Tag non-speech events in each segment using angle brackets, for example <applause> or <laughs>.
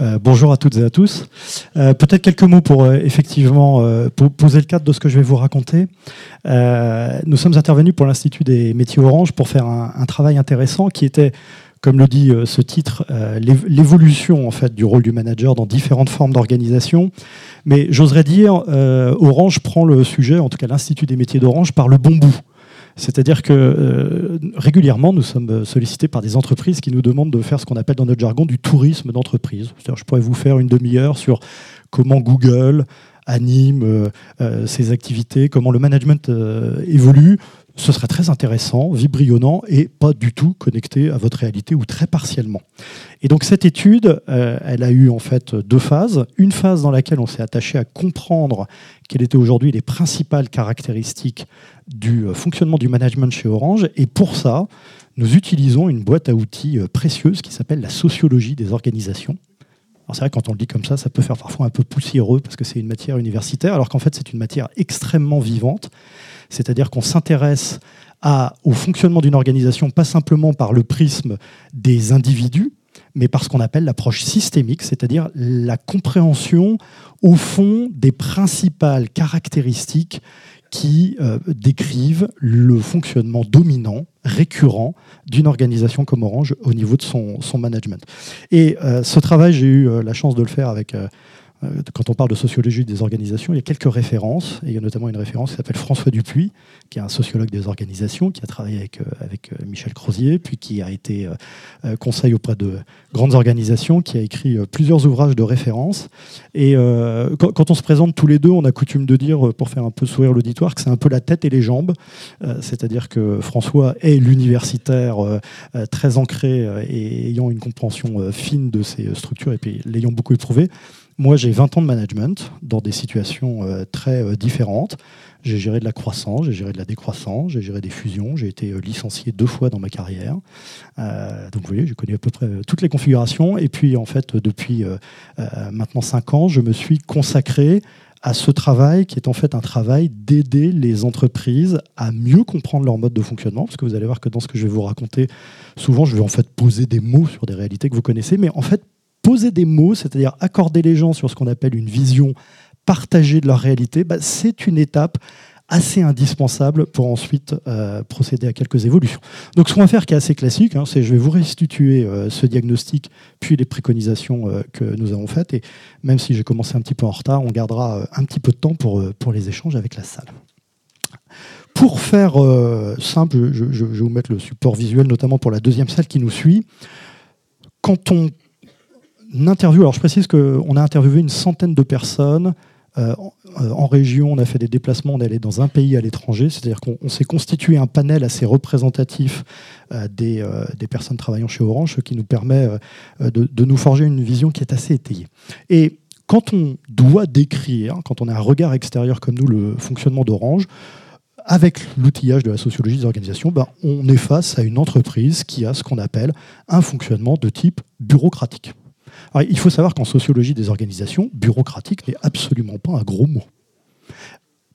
Euh, bonjour à toutes et à tous. Euh, peut-être quelques mots pour euh, effectivement poser le cadre de ce que je vais vous raconter. nous sommes intervenus pour l'Institut des métiers Orange pour faire un, travail intéressant qui était, comme le dit ce titre, l'évolution en fait du rôle du manager dans différentes formes d'organisation. Mais j'oserais dire, Orange prend le sujet, en tout cas l'Institut des métiers d'Orange, par le bon bout. C'est-à-dire que euh, régulièrement, nous sommes sollicités par des entreprises qui nous demandent de faire ce qu'on appelle dans notre jargon du tourisme d'entreprise. Je pourrais vous faire une demi-heure sur comment Google anime euh, euh, ses activités, comment le management évolue ce serait très intéressant, vibrillonnant et pas du tout connecté à votre réalité ou très partiellement. Et donc cette étude, euh, elle a eu en fait deux phases. Une phase dans laquelle on s'est attaché à comprendre quelles étaient aujourd'hui les principales caractéristiques du euh, fonctionnement du management chez Orange. Et pour ça, nous utilisons une boîte à outils euh, précieuse qui s'appelle la sociologie des organisations. Alors c'est vrai, quand on le dit comme ça, ça peut faire parfois un peu poussiéreux parce que c'est une matière universitaire, alors qu'en fait c'est une matière extrêmement vivante c'est-à-dire qu'on s'intéresse au fonctionnement d'une organisation pas simplement par le prisme des individus, mais par ce qu'on appelle l'approche systémique, c'est-à-dire la compréhension au fond des principales caractéristiques qui euh, décrivent le fonctionnement dominant, récurrent d'une organisation comme Orange au niveau de son, management. Et euh, ce travail, j'ai eu euh, la chance de le faire avec quand on parle de sociologie des organisations, il y a quelques références, et il y a notamment une référence qui s'appelle François Dupuis, qui est un sociologue des organisations, qui a travaillé avec, euh, avec euh, Michel Crozier, puis qui a été conseil auprès de grandes organisations, qui a écrit plusieurs ouvrages de référence. Et quand, on se présente tous les deux, on a coutume de dire, pour faire un peu sourire l'auditoire, que c'est un peu la tête et les jambes, c'est-à-dire que François est l'universitaire très ancré et ayant une compréhension fine de ces structures, et puis l'ayant beaucoup éprouvé. Moi, j'ai 20 ans de management dans des situations euh, très euh, différentes. J'ai géré de la croissance, j'ai géré de la décroissance, j'ai géré des fusions, j'ai été euh, licencié deux fois dans ma carrière. donc vous voyez, j'ai connu à peu près toutes les configurations. Et puis en fait, depuis maintenant 5 ans, je me suis consacré à ce travail qui est en fait un travail d'aider les entreprises à mieux comprendre leur mode de fonctionnement, parce que vous allez voir que dans ce que je vais vous raconter, souvent je vais en fait poser des mots sur des réalités que vous connaissez, mais en fait poser des mots, c'est-à-dire accorder les gens sur ce qu'on appelle une vision partagée de leur réalité, bah, c'est une étape assez indispensable pour ensuite euh, procéder à quelques évolutions. Donc ce qu'on va faire qui est assez classique, hein, c'est je vais vous restituer euh, ce diagnostic puis les préconisations euh, que nous avons faites et même si j'ai commencé un petit peu en retard, on gardera un petit peu de temps pour, pour les échanges avec la salle. Pour faire simple, je, je, vais vous mettre le support visuel notamment pour la deuxième salle qui nous suit. Quand on interview. Alors je précise qu'on a interviewé une centaine de personnes. Euh, en région, on a fait des déplacements, on est allé dans un pays à l'étranger, c'est-à-dire qu'on s'est constitué un panel assez représentatif euh, euh, des, personnes travaillant chez Orange, ce qui nous permet de, nous forger une vision qui est assez étayée. Et quand on doit décrire, quand on a un regard extérieur comme nous, le fonctionnement d'Orange, avec l'outillage de la sociologie des organisations, ben, on est face à une entreprise qui a ce qu'on appelle un fonctionnement de type bureaucratique il faut savoir qu'en sociologie des organisations, bureaucratique n'est absolument pas un gros mot.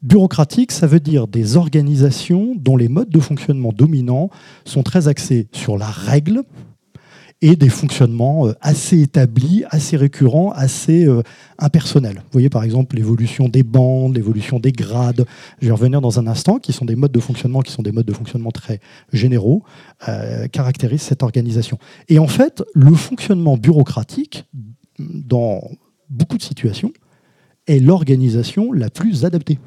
Bureaucratique, ça veut dire des organisations dont les modes de fonctionnement dominants sont très axés sur la règle, et des fonctionnements euh, assez établis, assez récurrents, assez euh, impersonnels. Vous voyez par exemple l'évolution des bandes, l'évolution des grades, je vais revenir dans un instant, qui sont des modes de fonctionnement qui sont des modes de fonctionnement très généraux, euh, caractérisent cette organisation. Et en fait, le fonctionnement bureaucratique, dans beaucoup de situations, est l'organisation la plus adaptée.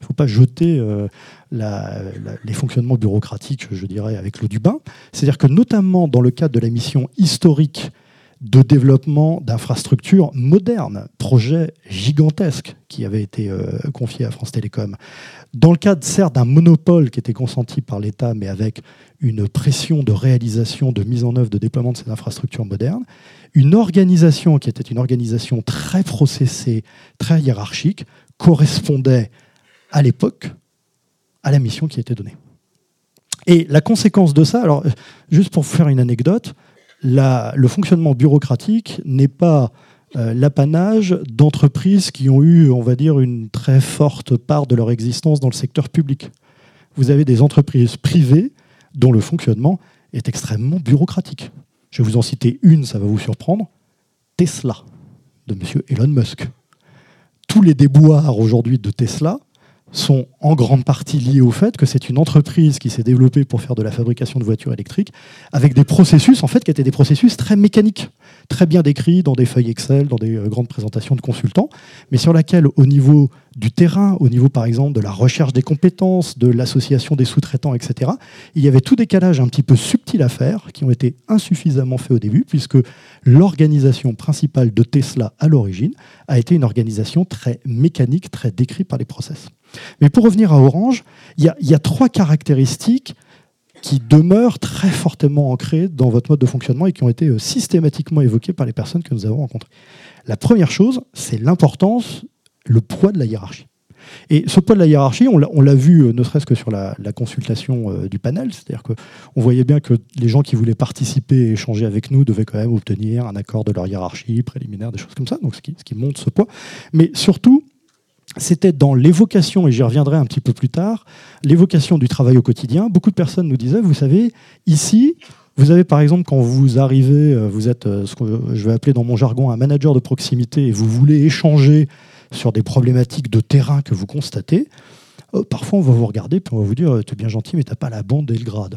Il ne faut pas jeter euh, les fonctionnements bureaucratiques, je dirais, avec l'eau du bain. C'est-à-dire que notamment dans le cadre de la mission historique de développement d'infrastructures modernes, projet gigantesque qui avait été euh, confié à France Télécom. Dans le cadre, certes, d'un monopole qui était consenti par l'État, mais avec une pression de réalisation, de mise en œuvre, de déploiement de ces infrastructures modernes, une organisation qui était une organisation très processée, très hiérarchique, correspondait à l'époque à la mission qui a été donnée. Et la conséquence de ça, alors juste pour vous faire une anecdote, le fonctionnement bureaucratique n'est pas euh, l'apanage d'entreprises qui ont eu, on va dire, une très forte part de leur existence dans le secteur public. Vous avez des entreprises privées dont le fonctionnement est extrêmement bureaucratique. Je vais vous en citer une, ça va vous surprendre, Tesla de M. Elon Musk. Tous les déboires aujourd'hui de Tesla sont en grande partie liés au fait que c'est une entreprise qui s'est développée pour faire de la fabrication de voitures électriques avec des processus en fait qui étaient des processus très mécaniques, très bien décrits dans des feuilles Excel, dans des euh, grandes présentations de consultants, mais sur laquelle au niveau du terrain, au niveau par exemple de la recherche des compétences, de l'association des sous-traitants, etc., il y avait tout décalage un petit peu subtil à faire qui ont été insuffisamment faits au début puisque l'organisation principale de Tesla à l'origine a été une organisation très mécanique, très décrite par les process. Mais pour revenir à Orange, il y, a trois caractéristiques qui demeurent très fortement ancrées dans votre mode de fonctionnement et qui ont été euh, systématiquement évoquées par les personnes que nous avons rencontrées. La première chose, c'est l'importance, le poids de la hiérarchie. Et ce poids de la hiérarchie, on l'a vu euh, ne serait-ce que sur la, consultation euh, du panel, c'est-à-dire qu'on voyait bien que les gens qui voulaient participer et échanger avec nous devaient quand même obtenir un accord de leur hiérarchie préliminaire, des choses comme ça, donc ce qui, ce qui montre ce poids. Mais surtout, c'était dans l'évocation, et j'y reviendrai un petit peu plus tard, l'évocation du travail au quotidien. Beaucoup de personnes nous disaient, vous savez, ici, vous avez par exemple, quand vous arrivez, euh, vous êtes euh, ce que je vais appeler dans mon jargon un manager de proximité, et vous voulez échanger sur des problématiques de terrain que vous constatez, euh, parfois on va vous regarder, puis on va vous dire, tu es bien gentil, mais tu n'as pas la bande et le grade.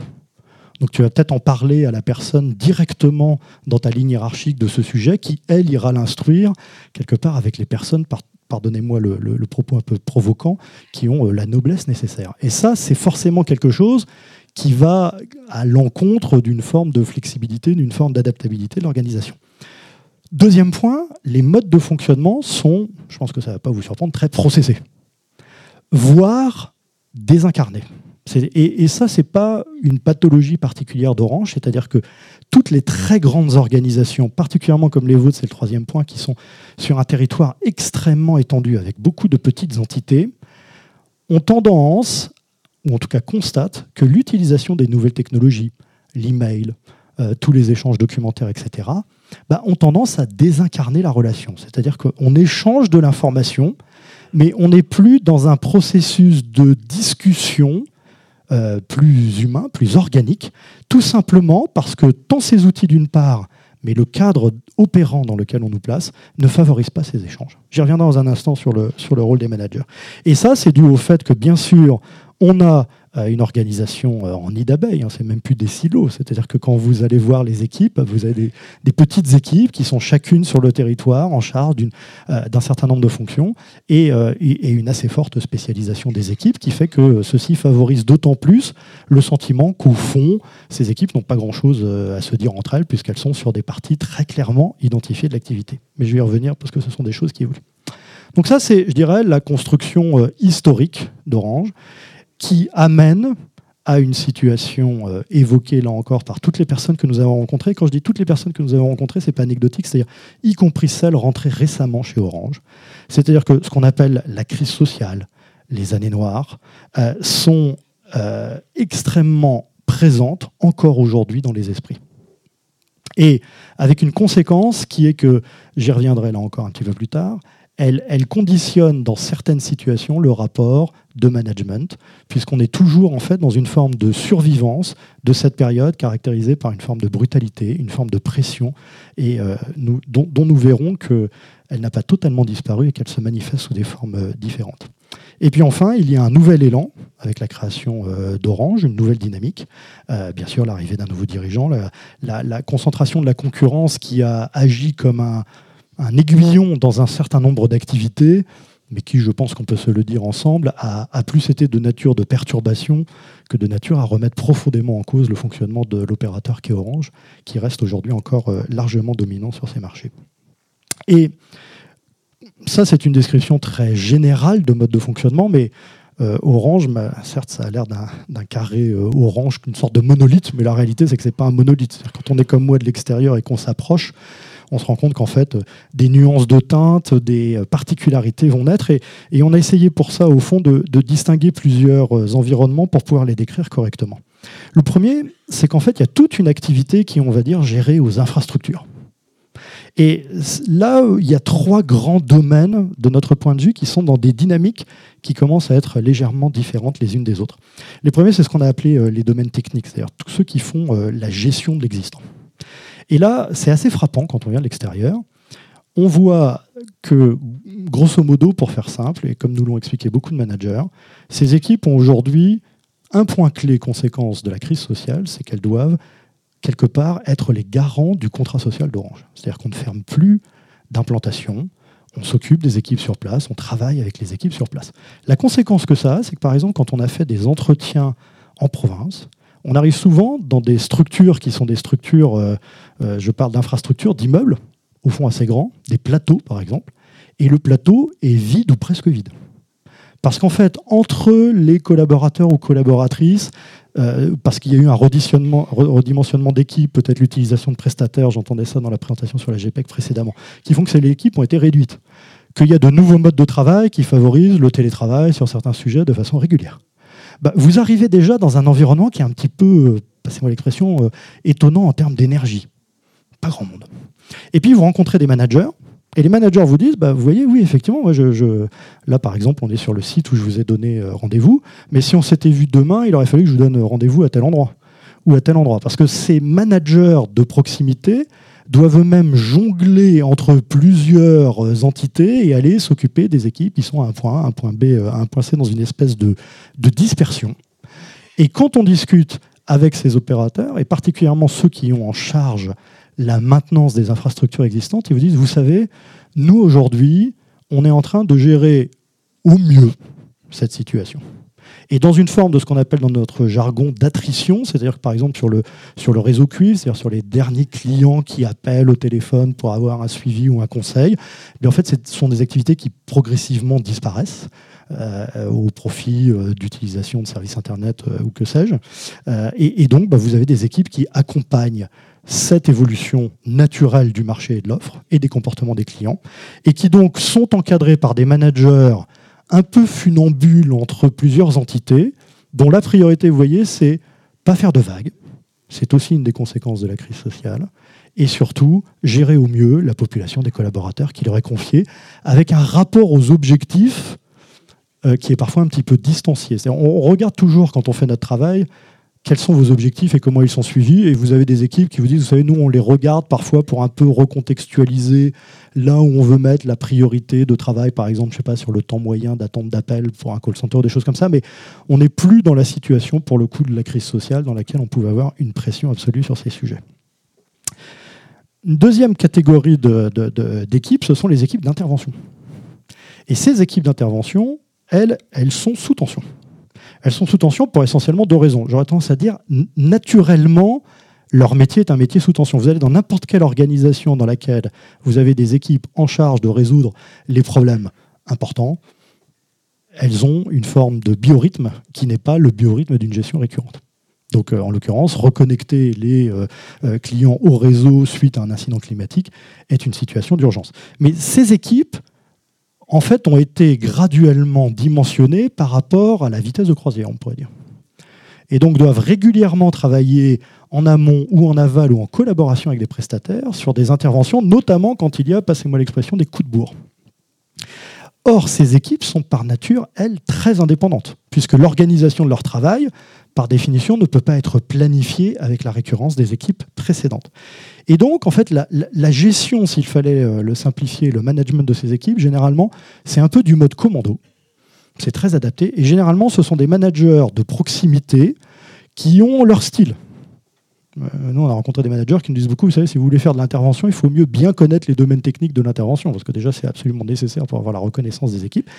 Donc tu vas peut-être en parler à la personne directement dans ta ligne hiérarchique de ce sujet, qui, elle, ira l'instruire quelque part avec les personnes par pardonnez-moi le, propos un peu provoquant, qui ont euh, la noblesse nécessaire. Et ça, c'est forcément quelque chose qui va à l'encontre d'une forme de flexibilité, d'une forme d'adaptabilité de l'organisation. Deuxième point, les modes de fonctionnement sont, je pense que ça ne va pas vous surprendre, très processés, voire désincarnés. Et, ça, ce n'est pas une pathologie particulière d'Orange, c'est-à-dire que toutes les très grandes organisations, particulièrement comme les vôtres, c'est le troisième point, qui sont sur un territoire extrêmement étendu avec beaucoup de petites entités, ont tendance, ou en tout cas constatent, que l'utilisation des nouvelles technologies, l'email, euh, tous les échanges documentaires, etc., bah, ont tendance à désincarner la relation. C'est-à-dire qu'on échange de l'information, mais on n'est plus dans un processus de discussion euh, plus humain, plus organique, tout simplement parce que tant ces outils d'une part, mais le cadre opérant dans lequel on nous place ne favorise pas ces échanges. J'y reviendrai dans un instant sur le, sur le rôle des managers. Et ça, c'est dû au fait que, bien sûr, on a une organisation euh, en nid d'abeilles, hein, c'est même plus des silos. C'est-à-dire que quand vous allez voir les équipes, vous avez des, petites équipes qui sont chacune sur le territoire en charge euh, d'un certain nombre de fonctions euh, et, une assez forte spécialisation des équipes qui fait que ceci favorise d'autant plus le sentiment qu'au fond, ces équipes n'ont pas grand-chose à se dire entre elles puisqu'elles sont sur des parties très clairement identifiées de l'activité. Mais je vais y revenir parce que ce sont des choses qui évoluent. Donc ça, c'est, je dirais, la construction historique d'Orange qui amène à une situation euh, évoquée là encore par toutes les personnes que nous avons rencontrées. Quand je dis toutes les personnes que nous avons rencontrées, c'est pas anecdotique, c'est-à-dire y compris celles rentrées récemment chez Orange. C'est-à-dire que ce qu'on appelle la crise sociale, les années noires, euh, sont euh, extrêmement présentes encore aujourd'hui dans les esprits. Et avec une conséquence qui est que, j'y reviendrai là encore un petit peu plus tard, elle, conditionne dans certaines situations le rapport de management, puisqu'on est toujours en fait dans une forme de survivance de cette période caractérisée par une forme de brutalité, une forme de pression, et euh, dont, nous verrons qu'elle n'a pas totalement disparu et qu'elle se manifeste sous des formes euh, différentes. Et puis enfin, il y a un nouvel élan avec la création euh, d'Orange, une nouvelle dynamique. bien sûr, l'arrivée d'un nouveau dirigeant, la, concentration de la concurrence qui a agi comme un, un aiguillon dans un certain nombre d'activités, mais qui, je pense qu'on peut se le dire ensemble, a, plus été de nature de perturbation que de nature à remettre profondément en cause le fonctionnement de l'opérateur qui est Orange, qui reste aujourd'hui encore euh, largement dominant sur ces marchés. Et ça, c'est une description très générale de mode de fonctionnement, mais euh, orange, certes, ça a l'air d'un carré euh, orange, une sorte de monolithe, mais la réalité, c'est que ce n'est pas un monolithe. Quand on est comme moi de l'extérieur et qu'on s'approche, on se rend compte qu'en fait, des nuances de teinte, des particularités vont naître. Et, on a essayé pour ça, au fond, de, distinguer plusieurs euh, environnements pour pouvoir les décrire correctement. Le premier, c'est qu'en fait, il y a toute une activité qui on va dire, gérée aux infrastructures. Et là, il y a trois grands domaines, de notre point de vue, qui sont dans des dynamiques qui commencent à être légèrement différentes les unes des autres. Les premiers, c'est ce qu'on a appelé euh, les domaines techniques, c'est-à-dire tous ceux qui font euh, la gestion de l'existant. Et là, c'est assez frappant quand on vient de l'extérieur, on voit que, grosso modo, pour faire simple, et comme nous l'ont expliqué beaucoup de managers, ces équipes ont aujourd'hui un point clé conséquence de la crise sociale, c'est qu'elles doivent quelque part être les garants du contrat social d'Orange. C'est-à-dire qu'on ne ferme plus d'implantation, on s'occupe des équipes sur place, on travaille avec les équipes sur place. La conséquence que ça a, c'est que par exemple, quand on a fait des entretiens en province, on arrive souvent dans des structures qui sont des structures, euh, euh, je parle d'infrastructures, d'immeubles, au fond assez grands, des plateaux par exemple, et le plateau est vide ou presque vide. Parce qu'en fait, entre les collaborateurs ou collaboratrices, euh, parce qu'il y a eu un redimensionnement d'équipe, peut-être l'utilisation de prestataires, j'entendais ça dans la présentation sur la GPEC précédemment, qui font que les équipes ont été réduites. Qu'il y a de nouveaux modes de travail qui favorisent le télétravail sur certains sujets de façon régulière. Bah, vous arrivez déjà dans un environnement qui est un petit peu, euh, passez-moi l'expression, étonnant en termes d'énergie. Pas grand monde. Et puis vous rencontrez des managers et les managers vous disent, bah, vous voyez, oui, effectivement, moi, je, là, par exemple, on est sur le site où je vous ai donné euh, rendez-vous, mais si on s'était vu demain, il aurait fallu que je vous donne rendez-vous à tel endroit ou à tel endroit. Parce que ces managers de proximité doivent eux-mêmes jongler entre plusieurs euh, entités et aller s'occuper des équipes qui sont à un point A, un point B, euh, un point C dans une espèce de dispersion. Et quand on discute avec ces opérateurs, et particulièrement ceux qui ont en charge la maintenance des infrastructures existantes, ils vous disent, vous savez, nous aujourd'hui, on est en train de gérer au mieux cette situation. Et dans une forme de ce qu'on appelle dans notre jargon d'attrition, c'est-à-dire que par exemple sur le, sur le réseau cuivre, c'est-à-dire sur les derniers clients qui appellent au téléphone pour avoir un suivi ou un conseil, eh en fait ce sont des activités qui progressivement disparaissent. Euh, au profit euh, d'utilisation de services Internet euh, ou que sais-je. Et, donc, bah, vous avez des équipes qui accompagnent cette évolution naturelle du marché et de l'offre et des comportements des clients, et qui donc sont encadrés par des managers un peu funambules entre plusieurs entités, dont la priorité, vous voyez, c'est pas faire de vagues, c'est aussi une des conséquences de la crise sociale, et surtout gérer au mieux la population des collaborateurs qui leur est confiée, avec un rapport aux objectifs euh, qui est parfois un petit peu distancié. On regarde toujours, quand on fait notre travail, quels sont vos objectifs et comment ils sont suivis. Et vous avez des équipes qui vous disent, vous savez, nous, on les regarde parfois pour un peu recontextualiser là où on veut mettre la priorité de travail, par exemple, je sais pas, sur le temps moyen d'attente d'appel pour un call center, des choses comme ça. Mais on n'est plus dans la situation, pour le coup, de la crise sociale dans laquelle on pouvait avoir une pression absolue sur ces sujets. Une deuxième catégorie d'équipes, ce sont les équipes d'intervention. Et ces équipes d'intervention, elles, elles sont sous tension. Elles sont sous tension pour essentiellement deux raisons. J'aurais tendance à dire, naturellement, leur métier est un métier sous tension. Vous allez dans n'importe quelle organisation dans laquelle vous avez des équipes en charge de résoudre les problèmes importants, elles ont une forme de biorhythme qui n'est pas le biorhythme d'une gestion récurrente. Donc, euh, en l'occurrence, reconnecter les euh, euh, clients au réseau suite à un incident climatique est une situation d'urgence. Mais ces équipes, en fait, ont été graduellement dimensionnés par rapport à la vitesse de croisière, on pourrait dire. Et donc doivent régulièrement travailler en amont ou en aval ou en collaboration avec des prestataires sur des interventions, notamment quand il y a, passez-moi l'expression, des coups de bourre. Or, ces équipes sont par nature, elles, très indépendantes, puisque l'organisation de leur travail, par définition, ne peut pas être planifiée avec la récurrence des équipes précédentes. Et donc, en fait, la, gestion, s'il fallait euh, le simplifier, le management de ces équipes, généralement, c'est un peu du mode commando. C'est très adapté. Et généralement, ce sont des managers de proximité qui ont leur style. Euh, nous, on a rencontré des managers qui nous disent beaucoup, vous savez, si vous voulez faire de l'intervention, il faut mieux bien connaître les domaines techniques de l'intervention, parce que déjà, c'est absolument nécessaire pour avoir la reconnaissance des équipes.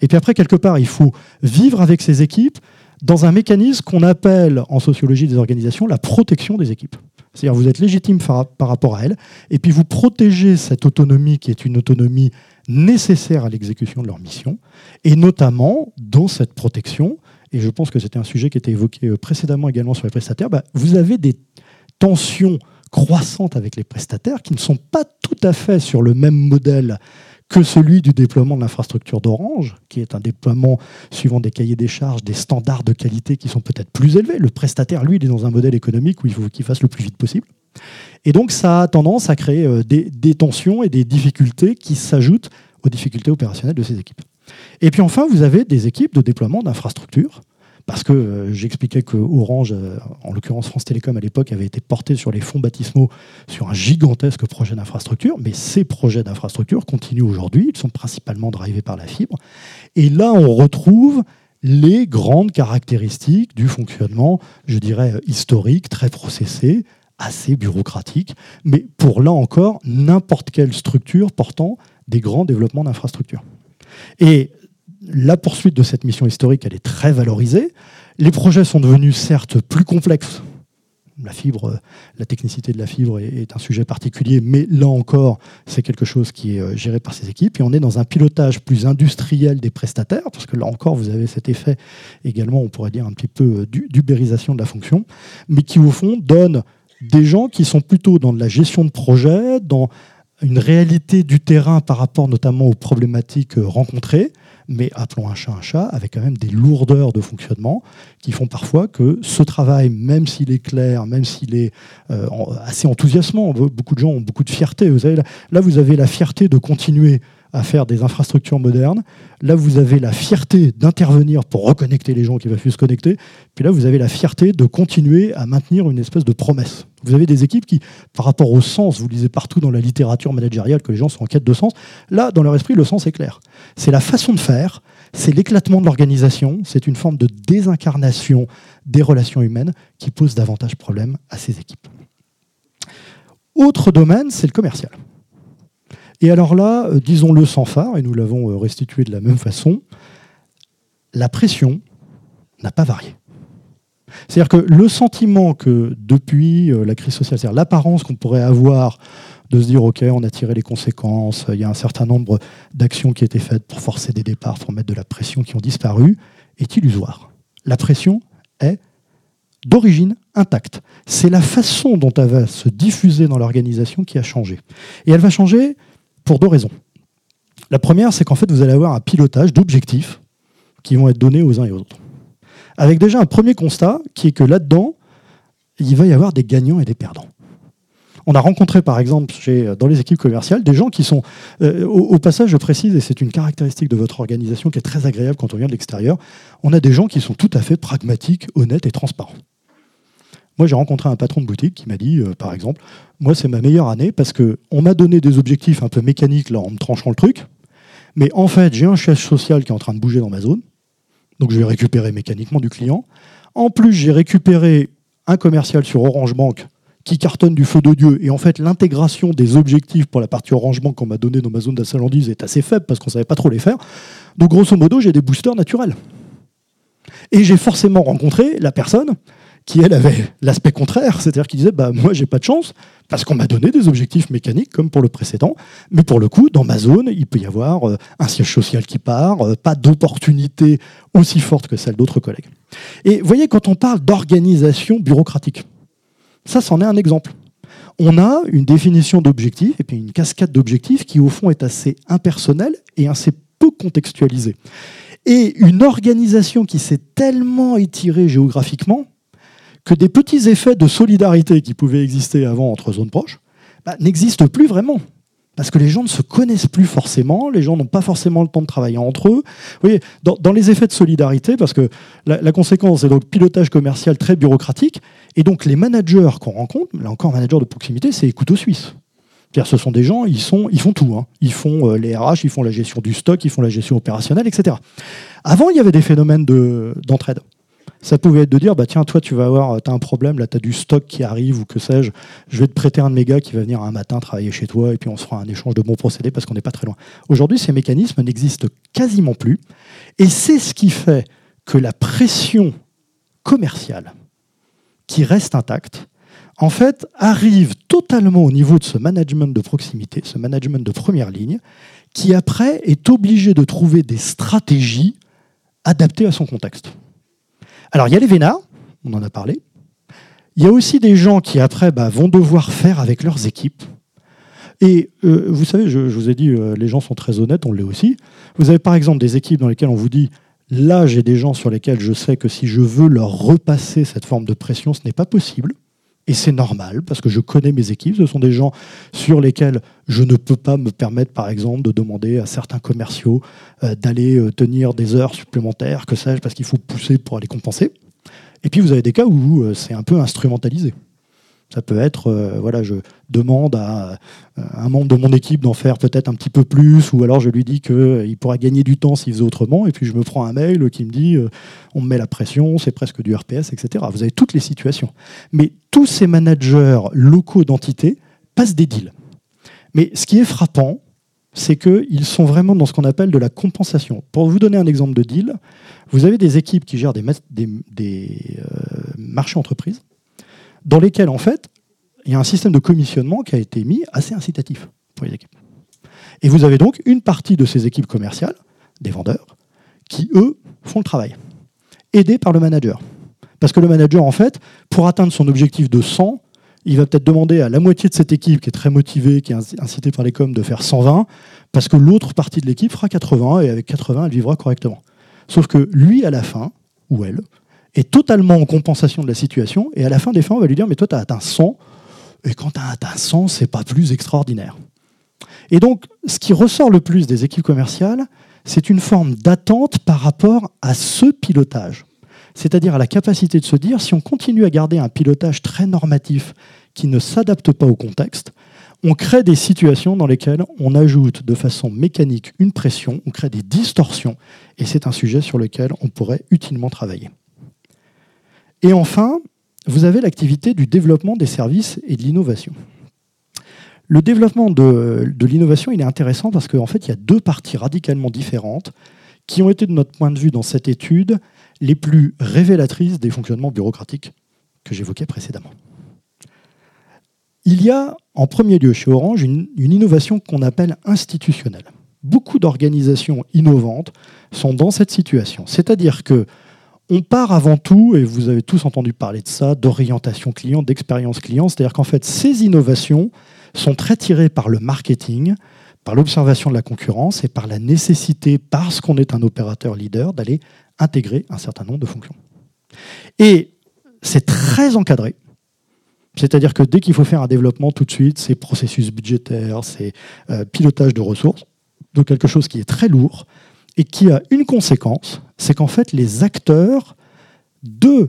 Et puis après, quelque part, il faut vivre avec ces équipes dans un mécanisme qu'on appelle en sociologie des organisations la protection des équipes. C'est-à-dire vous êtes légitime par, rapport à elles, et puis vous protégez cette autonomie qui est une autonomie nécessaire à l'exécution de leur mission, et notamment dans cette protection, et je pense que c'était un sujet qui était évoqué euh, précédemment également sur les prestataires, bah, vous avez des tensions croissantes avec les prestataires qui ne sont pas tout à fait sur le même modèle que celui du déploiement de l'infrastructure d'Orange, qui est un déploiement suivant des cahiers des charges, des standards de qualité qui sont peut-être plus élevés. Le prestataire, lui, il est dans un modèle économique où il faut qu'il fasse le plus vite possible. Et donc, ça a tendance à créer euh, des, des tensions et des difficultés qui s'ajoutent aux difficultés opérationnelles de ces équipes. Et puis enfin, vous avez des équipes de déploiement d'infrastructures parce que euh, j'expliquais que Orange, euh, en l'occurrence France Télécom à l'époque, avait été porté sur les fonds baptismaux sur un gigantesque projet d'infrastructure, mais ces projets d'infrastructure continuent aujourd'hui, ils sont principalement drivés par la fibre. Et là, on retrouve les grandes caractéristiques du fonctionnement, je dirais, historique, très processé, assez bureaucratique, mais pour là encore, n'importe quelle structure portant des grands développements d'infrastructures. Et la poursuite de cette mission historique, elle est très valorisée. Les projets sont devenus certes plus complexes. La fibre, la technicité de la fibre est, un sujet particulier, mais là encore, c'est quelque chose qui est euh, géré par ces équipes. Et on est dans un pilotage plus industriel des prestataires, parce que là encore, vous avez cet effet également, on pourrait dire un petit peu euh, d'ubérisation de la fonction, mais qui au fond donne des gens qui sont plutôt dans de la gestion de projet, dans une réalité du terrain par rapport notamment aux problématiques euh, rencontrées, mais appelons un chat un chat, avec quand même des lourdeurs de fonctionnement qui font parfois que ce travail, même s'il est clair, même s'il est euh, assez enthousiasmant, beaucoup de gens ont beaucoup de fierté. Vous savez, là, vous avez la fierté de continuer à faire des infrastructures modernes. Là, vous avez la fierté d'intervenir pour reconnecter les gens qui veulent se connecter. Puis là, vous avez la fierté de continuer à maintenir une espèce de promesse. Vous avez des équipes qui, par rapport au sens, vous lisez partout dans la littérature managériale que les gens sont en quête de sens. Là, dans leur esprit, le sens est clair. C'est la façon de faire, c'est l'éclatement de l'organisation, c'est une forme de désincarnation des relations humaines qui pose davantage problème à ces équipes. Autre domaine, c'est le commercial. Et alors là, euh, disons-le sans phare, et nous l'avons euh, restitué de la même façon, la pression n'a pas varié. C'est-à-dire que le sentiment que depuis euh, la crise sociale, c'est-à-dire l'apparence qu'on pourrait avoir de se dire, OK, on a tiré les conséquences, il y a un certain nombre d'actions qui étaient faites pour forcer des départs, pour mettre de la pression qui ont disparu, est illusoire. La pression est d'origine intacte. C'est la façon dont elle va se diffuser dans l'organisation qui a changé. Et elle va changer pour deux raisons. La première, c'est qu'en fait, vous allez avoir un pilotage d'objectifs qui vont être donnés aux uns et aux autres. Avec déjà un premier constat qui est que là-dedans, il va y avoir des gagnants et des perdants. On a rencontré par exemple chez, dans les équipes commerciales des gens qui sont, euh, au, passage je précise, et c'est une caractéristique de votre organisation qui est très agréable quand on vient de l'extérieur, on a des gens qui sont tout à fait pragmatiques, honnêtes et transparents. Moi, j'ai rencontré un patron de boutique qui m'a dit, euh, par exemple, moi, c'est ma meilleure année parce qu'on m'a donné des objectifs un peu mécaniques là, en me tranchant le truc. Mais en fait, j'ai un chef social qui est en train de bouger dans ma zone. Donc, je vais récupérer mécaniquement du client. En plus, j'ai récupéré un commercial sur Orange Bank qui cartonne du feu de Dieu. Et en fait, l'intégration des objectifs pour la partie Orange Bank qu'on m'a donné dans ma zone d'achalandise est assez faible parce qu'on ne savait pas trop les faire. Donc, grosso modo, j'ai des boosters naturels. Et j'ai forcément rencontré la personne qui elle avait l'aspect contraire, c'est-à-dire qui disait bah moi j'ai pas de chance parce qu'on m'a donné des objectifs mécaniques comme pour le précédent, mais pour le coup dans ma zone il peut y avoir euh, un siège social qui part, euh, pas d'opportunité aussi forte que celle d'autres collègues. Et voyez quand on parle d'organisation bureaucratique, ça c'en est un exemple. On a une définition d'objectifs et puis une cascade d'objectifs qui au fond est assez impersonnelle et assez peu contextualisée. Et une organisation qui s'est tellement étirée géographiquement que des petits effets de solidarité qui pouvaient exister avant entre zones proches bah, n'existent plus vraiment. Parce que les gens ne se connaissent plus forcément, les gens n'ont pas forcément le temps de travailler entre eux. Vous voyez, dans, les effets de solidarité, parce que la, conséquence est donc pilotage commercial très bureaucratique, et donc les managers qu'on rencontre, là encore, manager de proximité, c'est les couteaux suisses. ce sont des gens, ils, font tout. Hein. Ils font euh, les RH, ils font la gestion du stock, ils font la gestion opérationnelle, etc. Avant, il y avait des phénomènes d'entraide. Ça pouvait être de dire, bah tiens, toi, tu vas avoir, as un problème, là, tu as du stock qui arrive ou que sais-je, je vais te prêter un de mes gars qui va venir un matin travailler chez toi et puis on se fera un échange de bons procédés parce qu'on n'est pas très loin. Aujourd'hui, ces mécanismes n'existent quasiment plus et c'est ce qui fait que la pression commerciale qui reste intacte, en fait, arrive totalement au niveau de ce management de proximité, ce management de première ligne, qui après est obligé de trouver des stratégies adaptées à son contexte. Alors, il y a les vénards, on en a parlé. Il y a aussi des gens qui, après, bah, vont devoir faire avec leurs équipes. Et euh, vous savez, je, vous ai dit, euh, les gens sont très honnêtes, on l'est aussi. Vous avez par exemple des équipes dans lesquelles on vous dit, là, j'ai des gens sur lesquels je sais que si je veux leur repasser cette forme de pression, ce n'est pas possible, Et c'est normal parce que je connais mes équipes. Ce sont des gens sur lesquels je ne peux pas me permettre, par exemple, de demander à certains commerciaux euh, d'aller euh, tenir des heures supplémentaires, que sais-je, parce qu'il faut pousser pour aller compenser. Et puis vous avez des cas où euh, c'est un peu instrumentalisé. Ça peut être, euh, voilà, je demande à, euh, un membre de mon équipe d'en faire peut-être un petit peu plus, ou alors je lui dis qu'il pourra gagner du temps s'il faisait autrement, et puis je me prends un mail qui me dit on me met la pression, c'est presque du RPS, etc. Vous avez toutes les situations. Mais tous ces managers locaux d'entités passent des deals. Mais ce qui est frappant, c'est qu'ils sont vraiment dans ce qu'on appelle de la compensation. Pour vous donner un exemple de deal, vous avez des équipes qui gèrent des, euh, marchés entreprises, dans lesquels, en fait, il y a un système de commissionnement qui a été mis assez incitatif pour les équipes. Et vous avez donc une partie de ces équipes commerciales, des vendeurs, qui, eux, font le travail, aidés par le manager. Parce que le manager, en fait, pour atteindre son objectif de 100, il va peut-être demander à la moitié de cette équipe qui est très motivée, qui est incitée par les coms, de faire 120, parce que l'autre partie de l'équipe fera 80, et avec 80, elle vivra correctement. Sauf que lui, à la fin, ou elle, est totalement en compensation de la situation, et à la fin des fins, on va lui dire, mais toi, tu as atteint 100, et quand tu as atteint 100, c'est pas plus extraordinaire. Et donc, ce qui ressort le plus des équipes commerciales, c'est une forme d'attente par rapport à ce pilotage c'est-à-dire à la capacité de se dire, si on continue à garder un pilotage très normatif qui ne s'adapte pas au contexte, on crée des situations dans lesquelles on ajoute de façon mécanique une pression, on crée des distorsions, et c'est un sujet sur lequel on pourrait utilement travailler. Et enfin, vous avez l'activité du développement des services et de l'innovation. Le développement de, l'innovation, il est intéressant parce qu'en fait, il y a deux parties radicalement différentes qui ont été, de notre point de vue, dans cette étude, les plus révélatrices des fonctionnements bureaucratiques que j'évoquais précédemment. Il y a en premier lieu chez Orange une, innovation qu'on appelle institutionnelle. Beaucoup d'organisations innovantes sont dans cette situation. C'est-à-dire que on part avant tout, et vous avez tous entendu parler de ça, d'orientation client, d'expérience client. C'est-à-dire qu'en fait, ces innovations sont très tirées par le marketing, par l'observation de la concurrence et par la nécessité, parce qu'on est un opérateur leader, d'aller intégrer un certain nombre de fonctions. Et c'est très encadré. C'est-à-dire que dès qu'il faut faire un développement, tout de suite, c'est processus budgétaire, c'est euh, pilotage de ressources, donc quelque chose qui est très lourd et qui a une conséquence, c'est qu'en fait, les acteurs de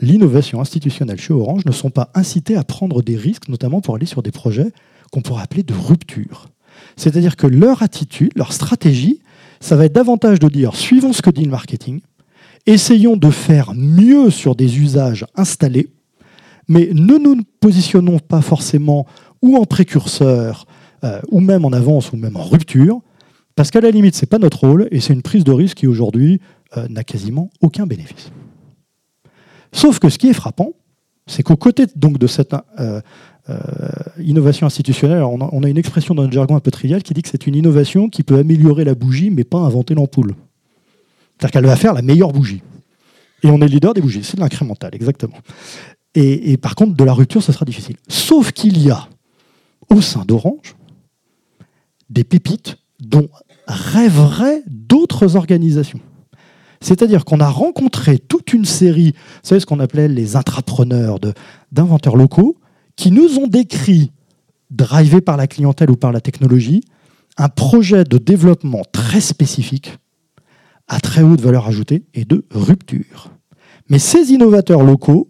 l'innovation institutionnelle chez Orange ne sont pas incités à prendre des risques, notamment pour aller sur des projets qu'on pourrait appeler de rupture. C'est-à-dire que leur attitude, leur stratégie, ça va être davantage de dire suivons ce que dit le marketing, essayons de faire mieux sur des usages installés, mais ne nous positionnons pas forcément ou en précurseur, euh, ou même en avance, ou même en rupture, parce qu'à la limite, ce n'est pas notre rôle, et c'est une prise de risque qui aujourd'hui euh, n'a quasiment aucun bénéfice. Sauf que ce qui est frappant, c'est qu'au côté donc, de cette euh, euh, innovation institutionnelle, on a, une expression dans le jargon un peu trivial qui dit que c'est une innovation qui peut améliorer la bougie mais pas inventer l'ampoule. C'est-à-dire qu'elle va faire la meilleure bougie. Et on est leader des bougies, c'est de l'incrémental, exactement. Et, par contre, de la rupture, ce sera difficile. Sauf qu'il y a, au sein d'Orange, des pépites dont rêveraient d'autres organisations. C'est-à-dire qu'on a rencontré toute une série, vous savez ce qu'on appelait les intrapreneurs d'inventeurs locaux, qui nous ont décrit, drivés par la clientèle ou par la technologie, un projet de développement très spécifique, à très haute valeur ajoutée et de rupture. Mais ces innovateurs locaux,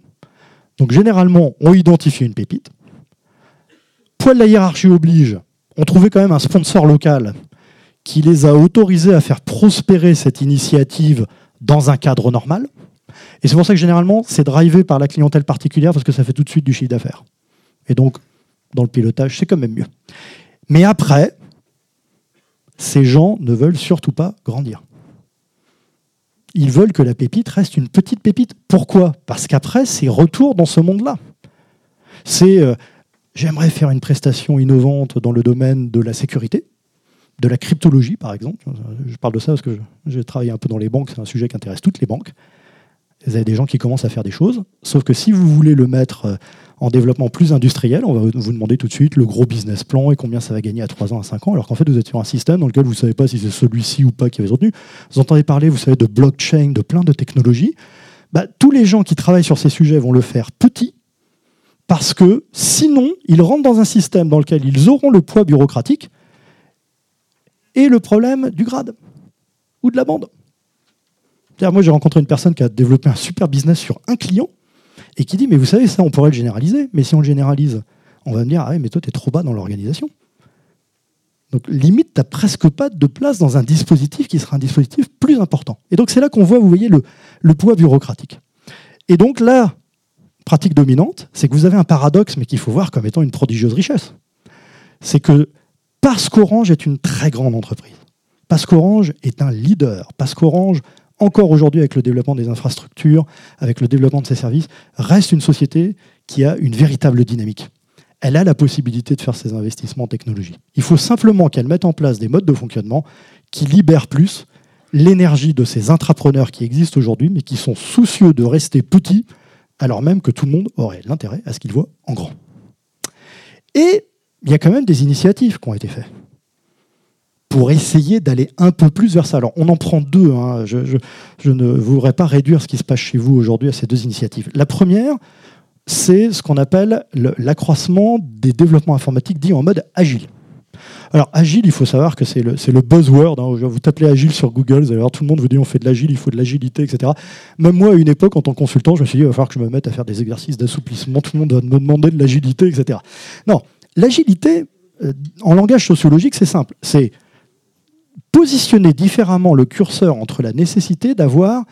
donc généralement, ont identifié une pépite. Poil de la hiérarchie oblige, ont trouvé quand même un sponsor local qui les a autorisés à faire prospérer cette initiative dans un cadre normal. Et c'est pour ça que généralement, c'est drivé par la clientèle particulière parce que ça fait tout de suite du chiffre d'affaires. Et donc, dans le pilotage, c'est quand même mieux. Mais après, ces gens ne veulent surtout pas grandir. Ils veulent que la pépite reste une petite pépite. Pourquoi? Parce qu'après, c'est retour dans ce monde-là. C'est euh, j'aimerais faire une prestation innovante dans le domaine de la sécurité, de la cryptologie par exemple. Je parle de ça parce que j'ai travaillé un peu dans les banques, c'est un sujet qui intéresse toutes les banques. Vous avez des gens qui commencent à faire des choses, sauf que si vous voulez le mettre euh, en développement plus industriel, on va vous demander tout de suite le gros business plan et combien ça va gagner à 3 ans, à 5 ans, alors qu'en fait, vous êtes sur un système dans lequel vous ne savez pas si c'est celui-ci ou pas qui avait retenu. Vous entendez parler, vous savez, de blockchain, de plein de technologies. Bah, tous les gens qui travaillent sur ces sujets vont le faire petit, Parce que sinon, ils rentrent dans un système dans lequel ils auront le poids bureaucratique et le problème du grade ou de la bande. Moi, j'ai rencontré une personne qui a développé un super business sur un client et qui dit Mais vous savez, ça, on pourrait le généraliser, mais si on le généralise, on va me dire Ah, mais toi, tu es trop bas dans l'organisation. Donc, limite, tu n'as presque pas de place dans un dispositif qui sera un dispositif plus important. Et donc, c'est là qu'on voit, vous voyez, le poids bureaucratique. Et donc, la pratique dominante, c'est que vous avez un paradoxe, mais qu'il faut voir comme étant une prodigieuse richesse. C'est que parce qu'Orange est une très grande entreprise, parce qu'Orange est un leader, parce qu'Orange encore aujourd'hui avec le développement des infrastructures, avec le développement de ses services, reste une société qui a une véritable dynamique. Elle a la possibilité de faire ses investissements en technologie. Il faut simplement qu'elle mette en place des modes de fonctionnement qui libèrent plus l'énergie de ces intrapreneurs qui existent aujourd'hui, mais qui sont soucieux de rester petits, alors même que tout le monde aurait l'intérêt à ce qu'ils voient en grand. Et il y a quand même des initiatives qui ont été faites pour essayer d'aller un peu plus vers ça. Alors, on en prend deux. Hein. Je, ne voudrais pas réduire ce qui se passe chez vous aujourd'hui à ces deux initiatives. La première, c'est ce qu'on appelle l'accroissement des développements informatiques dits en mode agile. Alors, agile, il faut savoir que c'est le, buzzword. Hein. Vous tapez agile sur Google, alors tout le monde vous dit on fait de l'agile, il faut de l'agilité, etc. Même moi, à une époque, en tant que consultant, je me suis dit il va falloir que je me mette à faire des exercices d'assouplissement. Tout le monde va me demander de l'agilité, etc. Non, l'agilité, euh, en langage sociologique, c'est simple. C'est positionner différemment le curseur entre la nécessité d'avoir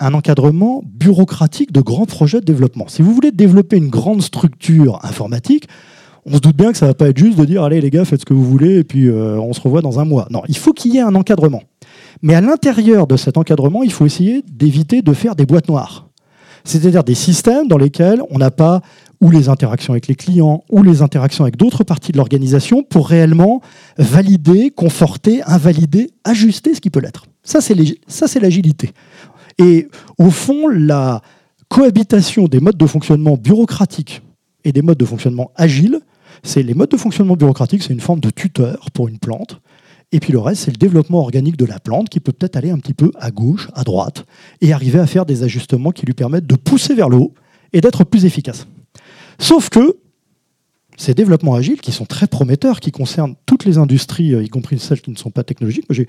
un encadrement bureaucratique de grands projets de développement. Si vous voulez développer une grande structure informatique, on se doute bien que ça ne va pas être juste de dire allez les gars, faites ce que vous voulez et puis euh, on se revoit dans un mois. Non, il faut qu'il y ait un encadrement. Mais à l'intérieur de cet encadrement, il faut essayer d'éviter de faire des boîtes noires. C'est-à-dire des systèmes dans lesquels on n'a pas ou les interactions avec les clients, ou les interactions avec d'autres parties de l'organisation pour réellement valider, conforter, invalider, ajuster ce qui peut l'être. Ça, c'est l'agilité. Et au fond, la cohabitation des modes de fonctionnement bureaucratiques et des modes de fonctionnement agiles, c'est les modes de fonctionnement bureaucratique, c'est une forme de tuteur pour une plante. Et puis le reste, c'est le développement organique de la plante qui peut peut-être aller un petit peu à gauche, à droite, et arriver à faire des ajustements qui lui permettent de pousser vers le haut et d'être plus efficace. Sauf que ces développements agiles, qui sont très prometteurs, qui concernent toutes les industries, euh, y compris celles qui ne sont pas technologiques. J'ai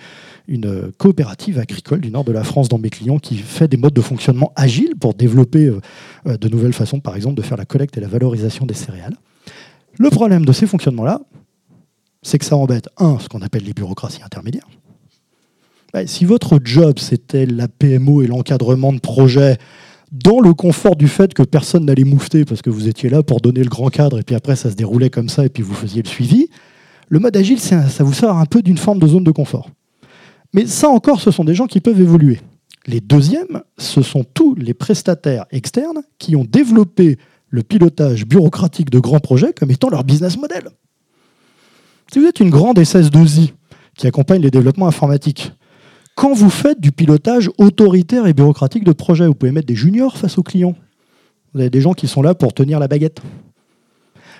une euh, coopérative agricole du nord de la France dans mes clients qui fait des modes de fonctionnement agiles pour développer euh, de nouvelles façons, par exemple, de faire la collecte et la valorisation des céréales. Le problème de ces fonctionnements-là, c'est que ça embête, un, ce qu'on appelle les bureaucraties intermédiaires. Bah, si votre job, c'était la PMO et l'encadrement de projets, dans le confort du fait que personne n'allait moufter parce que vous étiez là pour donner le grand cadre et puis après ça se déroulait comme ça et puis vous faisiez le suivi, le mode agile, ça vous sort un peu d'une forme de zone de confort. Mais ça encore, ce sont des gens qui peuvent évoluer. Les deuxièmes, ce sont tous les prestataires externes qui ont développé le pilotage bureaucratique de grands projets comme étant leur business model. Si vous êtes une grande SS2I qui accompagne les développements informatiques, quand vous faites du pilotage autoritaire et bureaucratique de projet, vous pouvez mettre des juniors face aux clients. Vous avez des gens qui sont là pour tenir la baguette.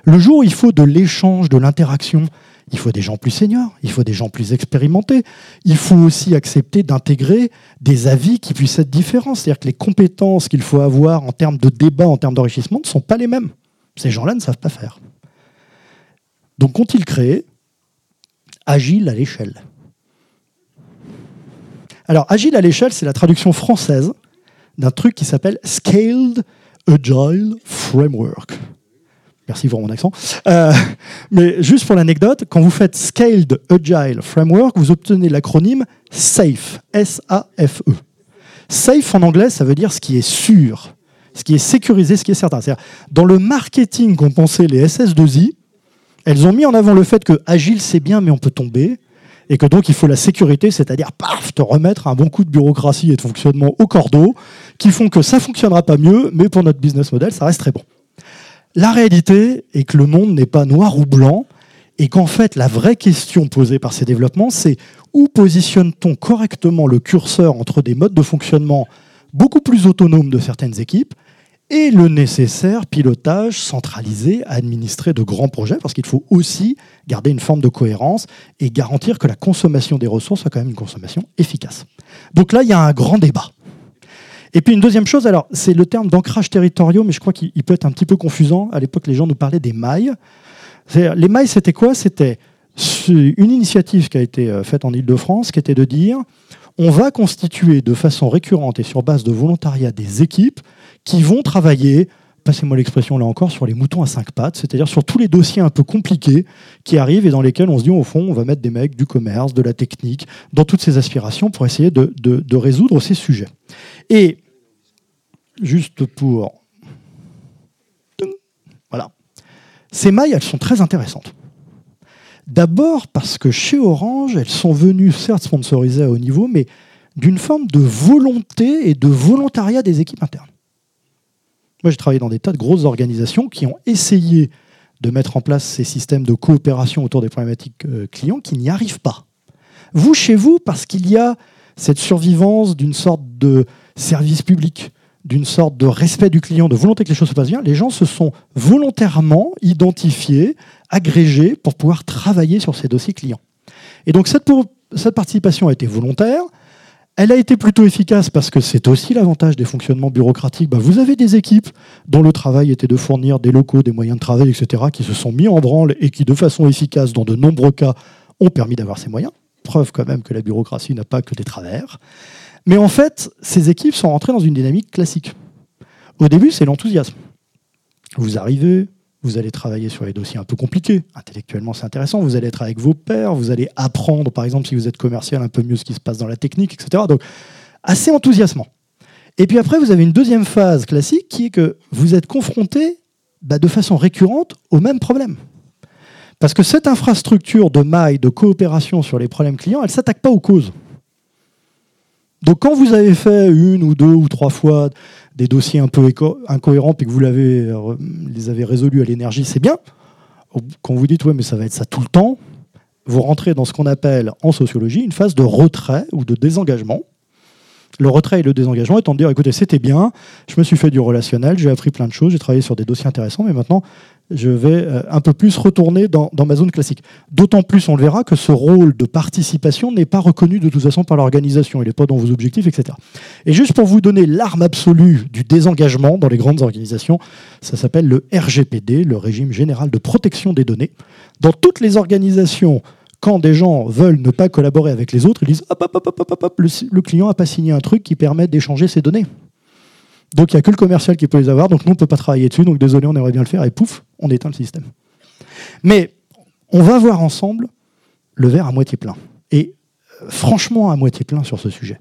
Le jour où il faut de l'échange, de l'interaction, il faut des gens plus seniors, il faut des gens plus expérimentés. Il faut aussi accepter d'intégrer des avis qui puissent être différents. C'est-à-dire que les compétences qu'il faut avoir en termes de débat, en termes d'enrichissement, ne sont pas les mêmes. Ces gens-là ne savent pas faire. Donc, qu'ont-ils créé? Agile à l'échelle. Alors, agile à l'échelle, c'est la traduction française d'un truc qui s'appelle Scaled Agile Framework. Merci pour mon accent. Euh, mais juste pour l'anecdote, quand vous faites Scaled Agile Framework, vous obtenez l'acronyme SAFE. S-A-F-E. Safe en anglais, ça veut dire ce qui est sûr, ce qui est sécurisé, ce qui est certain. C'est-à-dire, dans le marketing qu'ont pensé les SS2I, elles ont mis en avant le fait que agile c'est bien, mais on peut tomber et que donc il faut la sécurité, c'est-à-dire paf, te remettre un bon coup de bureaucratie et de fonctionnement au cordeau, qui font que ça fonctionnera pas mieux, mais pour notre business model, ça reste très bon. La réalité est que le monde n'est pas noir ou blanc, et qu'en fait, la vraie question posée par ces développements, c'est où positionne-t-on correctement le curseur entre des modes de fonctionnement beaucoup plus autonomes de certaines équipes et le nécessaire pilotage centralisé, administré de grands projets, parce qu'il faut aussi garder une forme de cohérence et garantir que la consommation des ressources soit quand même une consommation efficace. Donc là, il y a un grand débat. Et puis une deuxième chose, alors c'est le terme d'ancrage territoriaux, mais je crois qu'il peut être un petit peu confusant. À l'époque, les gens nous parlaient des mailles. Les mailles, c'était quoi? C'était une initiative qui a été euh, faite en Ile-de-France, qui était de dire on va constituer de façon récurrente et sur base de volontariat des équipes qui vont travailler passez-moi l'expression là encore, sur les moutons à cinq pattes, c'est-à-dire sur tous les dossiers un peu compliqués qui arrivent et dans lesquels on se dit au fond, on va mettre des mecs du commerce, de la technique, dans toutes ces aspirations pour essayer de, résoudre ces sujets. Et juste pour... Voilà. Ces mailles, elles sont très intéressantes. D'abord parce que chez Orange, elles sont venues, certes sponsorisées à haut niveau, mais d'une forme de volonté et de volontariat des équipes internes. Moi, j'ai travaillé dans des tas de grosses organisations qui ont essayé de mettre en place ces systèmes de coopération autour des problématiques euh, clients qui n'y arrivent pas. Vous, chez vous, parce qu'il y a cette survivance d'une sorte de service public, d'une sorte de respect du client, de volonté que les choses se passent bien, les gens se sont volontairement identifiés, agrégés pour pouvoir travailler sur ces dossiers clients. Et donc cette, cette participation a été volontaire, elle a été plutôt efficace parce que c'est aussi l'avantage des fonctionnements bureaucratiques. Bah, vous avez des équipes dont le travail était de fournir des locaux, des moyens de travail, etc., qui se sont mis en branle et qui, de façon efficace, dans de nombreux cas, ont permis d'avoir ces moyens. Preuve quand même que la bureaucratie n'a pas que des travers. Mais en fait, ces équipes sont rentrées dans une dynamique classique. Au début, c'est l'enthousiasme. Vous arrivez, vous allez travailler sur les dossiers un peu compliqués. Intellectuellement, c'est intéressant. Vous allez être avec vos pairs. Vous allez apprendre, par exemple, si vous êtes commercial, un peu mieux ce qui se passe dans la technique, etc. Donc, assez enthousiasmant. Et puis après, vous avez une deuxième phase classique qui est que vous êtes confronté bah, de façon récurrente au même problème. Parce que cette infrastructure de maille, de coopération sur les problèmes clients, elle ne s'attaque pas aux causes. Donc quand vous avez fait une ou deux ou trois fois des dossiers un peu incohérents et que vous l'avez, les avez résolus à l'énergie, c'est bien. Quand vous dites, ouais, mais ça va être ça tout le temps, vous rentrez dans ce qu'on appelle en sociologie une phase de retrait ou de désengagement. Le retrait et le désengagement étant de dire, écoutez, c'était bien, je me suis fait du relationnel, j'ai appris plein de choses, j'ai travaillé sur des dossiers intéressants, mais maintenant, je vais euh, un peu plus retourner dans, ma zone classique. D'autant plus, on le verra, que ce rôle de participation n'est pas reconnu de toute façon par l'organisation. Il n'est pas dans vos objectifs, etc. Et juste pour vous donner l'arme absolue du désengagement dans les grandes organisations, ça s'appelle le RGPD, le régime général de protection des données. Dans toutes les organisations, quand des gens veulent ne pas collaborer avec les autres, ils disent hop, hop, hop, hop, hop, le, le client n'a pas signé un truc qui permet d'échanger ses données. Donc il n'y a que le commercial qui peut les avoir, donc nous on ne peut pas travailler dessus, donc désolé, on aimerait bien le faire, et pouf, on éteint le système. Mais on va voir ensemble le verre à moitié plein. Et euh, franchement à moitié plein sur ce sujet,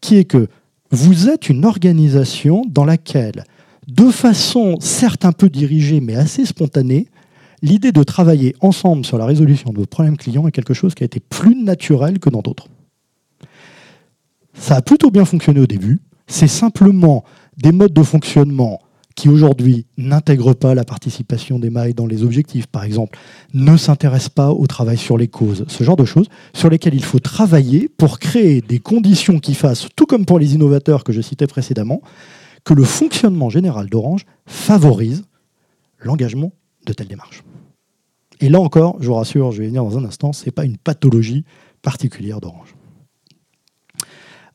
qui est que vous êtes une organisation dans laquelle, de façon certes un peu dirigée, mais assez spontanée, l'idée de travailler ensemble sur la résolution de vos problèmes clients est quelque chose qui a été plus naturel que dans d'autres. Ça a plutôt bien fonctionné au début. C'est simplement des modes de fonctionnement qui aujourd'hui n'intègrent pas la participation des mailles dans les objectifs, par exemple, ne s'intéressent pas au travail sur les causes, ce genre de choses sur lesquelles il faut travailler pour créer des conditions qui fassent, tout comme pour les innovateurs que je citais précédemment, que le fonctionnement général d'Orange favorise l'engagement de telles démarches. Et là encore, je vous rassure, je vais venir dans un instant, ce n'est pas une pathologie particulière d'Orange.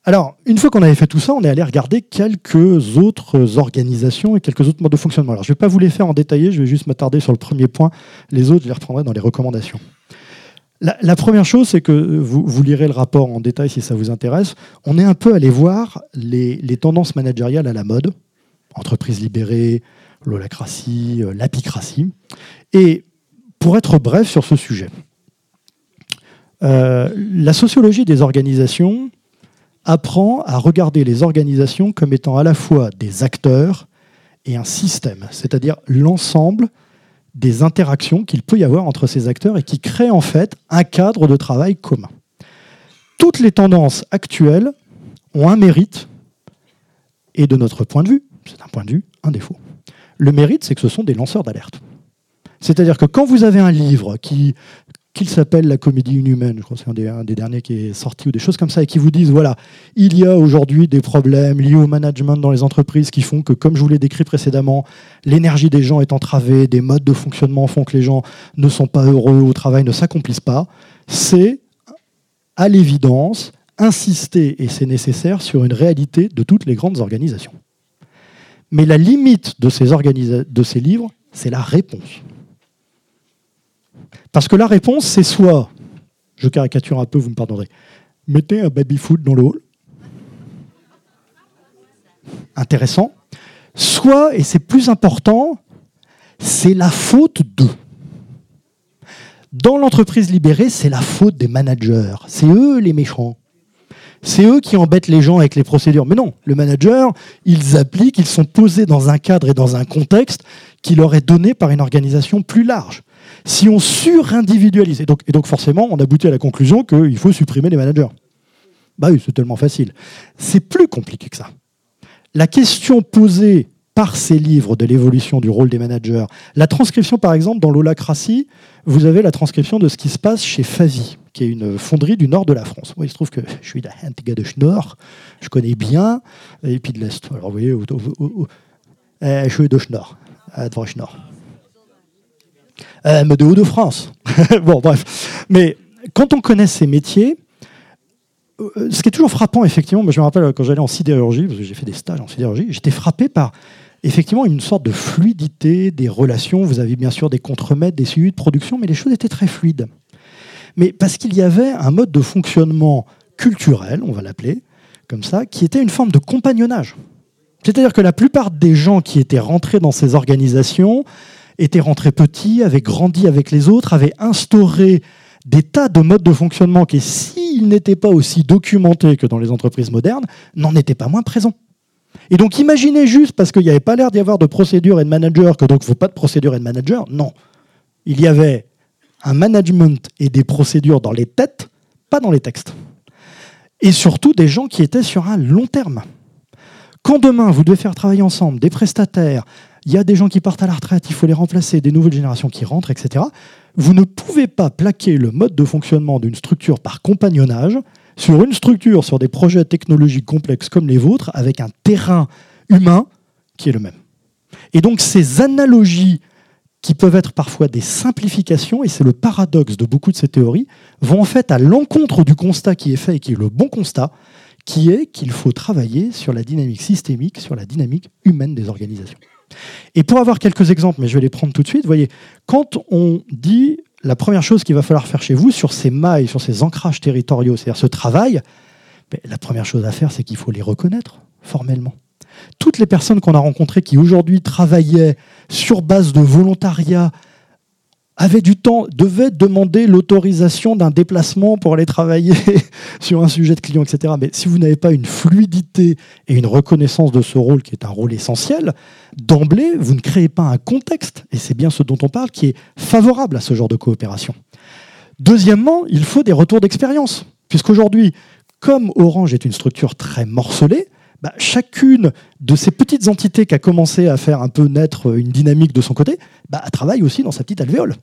Alors, une fois qu'on avait fait tout ça, on est allé regarder quelques autres organisations et quelques autres modes de fonctionnement. Alors, je ne vais pas vous les faire en détailler, je vais juste m'attarder sur le premier point. Les autres, je les reprendrai dans les recommandations. La, première chose, c'est que vous, lirez le rapport en détail si ça vous intéresse. On est un peu allé voir les, tendances managériales à la mode, entreprise libérée, l'holacratie, euh, l'apicratie. Et pour être bref sur ce sujet, euh, la sociologie des organisations apprend à regarder les organisations comme étant à la fois des acteurs et un système, c'est-à-dire l'ensemble des interactions qu'il peut y avoir entre ces acteurs et qui créent en fait un cadre de travail commun. Toutes les tendances actuelles ont un mérite et de notre point de vue, c'est un point de vue, un défaut. Le mérite, c'est que ce sont des lanceurs d'alerte. C'est-à-dire que quand vous avez un livre qui qu'il s'appelle La comédie inhumaine, je crois que c'est un, des, derniers qui est sorti, ou des choses comme ça, et qui vous disent, voilà, il y a aujourd'hui des problèmes liés au management dans les entreprises qui font que, comme je vous l'ai décrit précédemment, l'énergie des gens est entravée, des modes de fonctionnement font que les gens ne sont pas heureux au travail, ne s'accomplissent pas, c'est à l'évidence insister, et c'est nécessaire, sur une réalité de toutes les grandes organisations. Mais la limite de ces, de ces livres, c'est la réponse. Parce que la réponse, c'est soit, je caricature un peu, vous me pardonnerez, mettez un baby-foot dans le hall. Intéressant. Soit, et c'est plus important, c'est la faute d'eux. Dans l'entreprise libérée, c'est la faute des managers. C'est eux les méchants. C'est eux qui embêtent les gens avec les procédures. Mais non, le manager, ils appliquent, ils sont posés dans un cadre et dans un contexte qui leur est donné par une organisation plus large. Si on surindividualise, et donc, forcément, on aboutit à la conclusion qu'il faut supprimer les managers. Bah oui, c'est tellement facile. C'est plus compliqué que ça. La question posée par ces livres de l'évolution du rôle des managers, la transcription par exemple dans l'holacratie, vous avez la transcription de ce qui se passe chez Favi, qui est une fonderie du nord de la France. il se trouve que je suis de de Nord, je connais bien, et puis de l'Est. Alors vous voyez, eh, je suis de Nord. Euh, mais de Hauts-de-France. <laughs> bon, bref. Mais quand on connaît ces métiers, euh, ce qui est toujours frappant, effectivement, je me rappelle quand j'allais en sidérurgie, parce que j'ai fait des stages en sidérurgie, j'étais frappé par effectivement une sorte de fluidité des relations. Vous avez bien sûr des contremaîtres, des suivis de production, mais les choses étaient très fluides. Mais parce qu'il y avait un mode de fonctionnement culturel, on va l'appeler comme ça, qui était une forme de compagnonnage. C'est-à-dire que la plupart des gens qui étaient rentrés dans ces organisations étaient rentrés petits, avaient grandi avec les autres, avaient instauré des tas de modes de fonctionnement qui, s'ils n'étaient pas aussi documentés que dans les entreprises modernes, n'en étaient pas moins présents. Et donc imaginez juste, parce qu'il n'y avait pas l'air d'y avoir de procédure et de manager, que donc il ne faut pas de procédure et de manager. Non. Il y avait un management et des procédures dans les têtes, pas dans les textes. Et surtout des gens qui étaient sur un long terme. Quand demain vous devez faire travailler ensemble des prestataires, il y a des gens qui partent à la retraite, il faut les remplacer, des nouvelles générations qui rentrent, etc. Vous ne pouvez pas plaquer le mode de fonctionnement d'une structure par compagnonnage sur une structure, sur des projets technologiques complexes comme les vôtres, avec un terrain humain qui est le même. Et donc ces analogies qui peuvent être parfois des simplifications, et c'est le paradoxe de beaucoup de ces théories, vont en fait à l'encontre du constat qui est fait et qui est le bon constat, qui est qu'il faut travailler sur la dynamique systémique, sur la dynamique humaine des organisations. Et pour avoir quelques exemples, mais je vais les prendre tout de suite, voyez, quand on dit la première chose qu'il va falloir faire chez vous sur ces mailles, sur ces ancrages territoriaux, c'est-à-dire ce travail, la première chose à faire, c'est qu'il faut les reconnaître formellement. Toutes les personnes qu'on a rencontrées qui aujourd'hui travaillaient sur base de volontariat avait du temps, devait demander l'autorisation d'un déplacement pour aller travailler <laughs> sur un sujet de client, etc. Mais si vous n'avez pas une fluidité et une reconnaissance de ce rôle, qui est un rôle essentiel, d'emblée, vous ne créez pas un contexte, et c'est bien ce dont on parle, qui est favorable à ce genre de coopération. Deuxièmement, il faut des retours d'expérience, puisqu'aujourd'hui, comme Orange est une structure très morcelée, bah, chacune de ces petites entités qui a commencé à faire un peu naître une dynamique de son côté, bah, travaille aussi dans sa petite alvéole.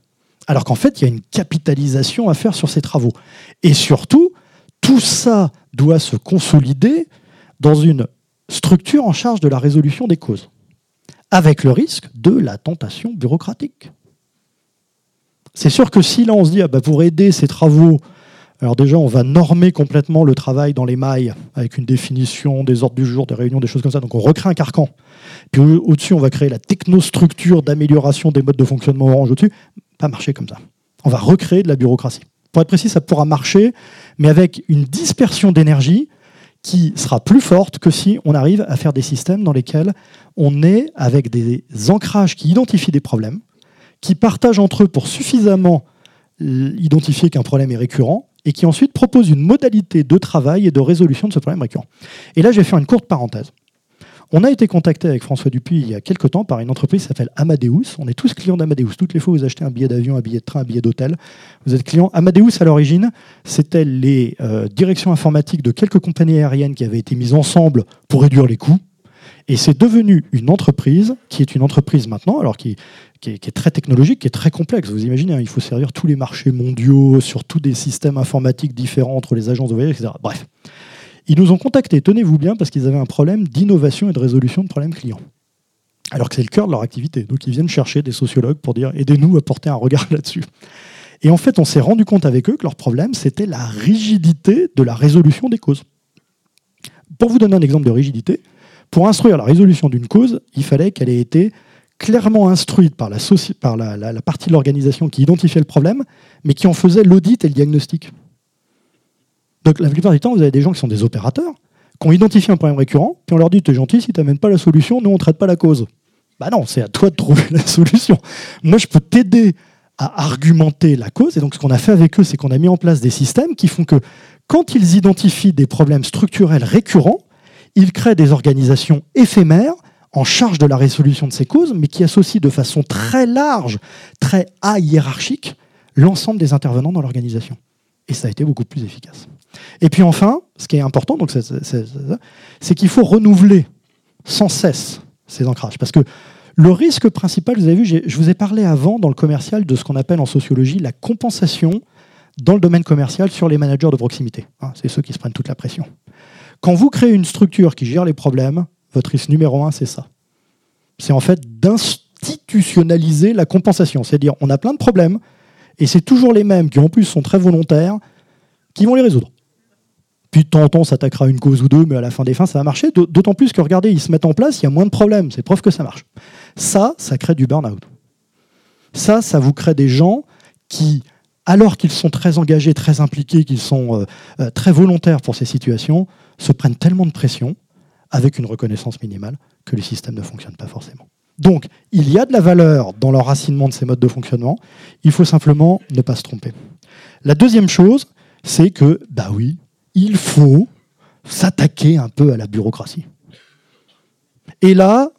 Alors qu'en fait, il y a une capitalisation à faire sur ces travaux. Et surtout, tout ça doit se consolider dans une structure en charge de la résolution des causes, avec le risque de la tentation bureaucratique. C'est sûr que si là on se dit, ah bah, pour aider ces travaux alors déjà, on va normer complètement le travail dans les mailles avec une définition des ordres du jour, des réunions, des choses comme ça. Donc on recrée un carcan. Puis au-dessus, on va créer la technostructure d'amélioration des modes de fonctionnement orange au-dessus. Pas marcher comme ça. On va recréer de la bureaucratie. Pour être précis, ça pourra marcher, mais avec une dispersion d'énergie qui sera plus forte que si on arrive à faire des systèmes dans lesquels on est avec des ancrages qui identifient des problèmes, qui partagent entre eux pour suffisamment identifier qu'un problème est récurrent et qui ensuite propose une modalité de travail et de résolution de ce problème récurrent. Et là, je vais faire une courte parenthèse. On a été contacté avec François Dupuis il y a quelques temps par une entreprise qui s'appelle Amadeus. On est tous clients d'Amadeus. Toutes les fois vous achetez un billet d'avion, un billet de train, un billet d'hôtel, vous êtes client. Amadeus, à l'origine, c'était les euh, directions informatiques de quelques compagnies aériennes qui avaient été mises ensemble pour réduire les coûts. Et c'est devenu une entreprise qui est une entreprise maintenant, alors qui, est, très technologique, qui est très complexe. Vous imaginez, hein, il faut servir tous les marchés mondiaux sur tous des systèmes informatiques différents entre les agences de voyage, etc. Bref. Ils nous ont contactés, tenez-vous bien, parce qu'ils avaient un problème d'innovation et de résolution de problèmes clients. Alors que c'est le cœur de leur activité. Donc ils viennent chercher des sociologues pour dire aidez-nous à porter un regard <laughs> là-dessus. Et en fait, on s'est rendu compte avec eux que leur problème, c'était la rigidité de la résolution des causes. Pour vous donner un exemple de rigidité, pour instruire la résolution d'une cause, il fallait qu'elle ait été clairement instruite par la, par la partie de l'organisation qui identifiait le problème, mais qui en faisait l'audit et le diagnostic. Donc la plupart du temps, vous avez des gens qui sont des opérateurs, qui ont identifié un problème récurrent, puis on leur dit T'es gentil, si tu n'amènes pas la solution, nous on ne traite pas la cause. Bah non, c'est à toi de trouver <laughs> la solution. Moi, je peux t'aider à argumenter la cause. Et donc, ce qu'on a fait avec eux, c'est qu'on a mis en place des systèmes qui font que quand ils identifient des problèmes structurels récurrents, ils créent des organisations éphémères en charge de la résolution de ces causes, mais qui associent de façon très large, très hiérarchique, l'ensemble des intervenants dans l'organisation. Et ça a été beaucoup plus efficace. Et puis enfin, ce qui est important, c'est qu'il faut renouveler sans cesse ces ancrages. Parce que le risque principal, vous avez vu, je vous ai parlé avant dans le commercial de ce qu'on appelle en sociologie la compensation dans le domaine commercial sur les managers de proximité. Hein, c'est ceux qui se prennent toute la pression. Quand vous créez une structure qui gère les problèmes, votre risque numéro un, c'est ça. C'est en fait d'institutionnaliser la compensation. C'est-à-dire, on a plein de problèmes, et c'est toujours les mêmes qui en plus sont très volontaires, qui vont les résoudre. Puis de temps en temps, on s'attaquera à une cause ou deux, mais à la fin des fins, ça va marcher. D'autant plus que, regardez, ils se mettent en place, il y a moins de problèmes. C'est preuve que ça marche. Ça, ça crée du burn-out. Ça, ça vous crée des gens qui, alors qu'ils sont très engagés, très impliqués, qu'ils sont euh, euh, très volontaires pour ces situations, se prennent tellement de pression, avec une reconnaissance minimale, que les systèmes ne fonctionnent pas forcément. Donc, il y a de la valeur dans l'enracinement de ces modes de fonctionnement. Il faut simplement ne pas se tromper. La deuxième chose, c'est que, bah oui, il faut s'attaquer un peu à la bureaucratie. Et là,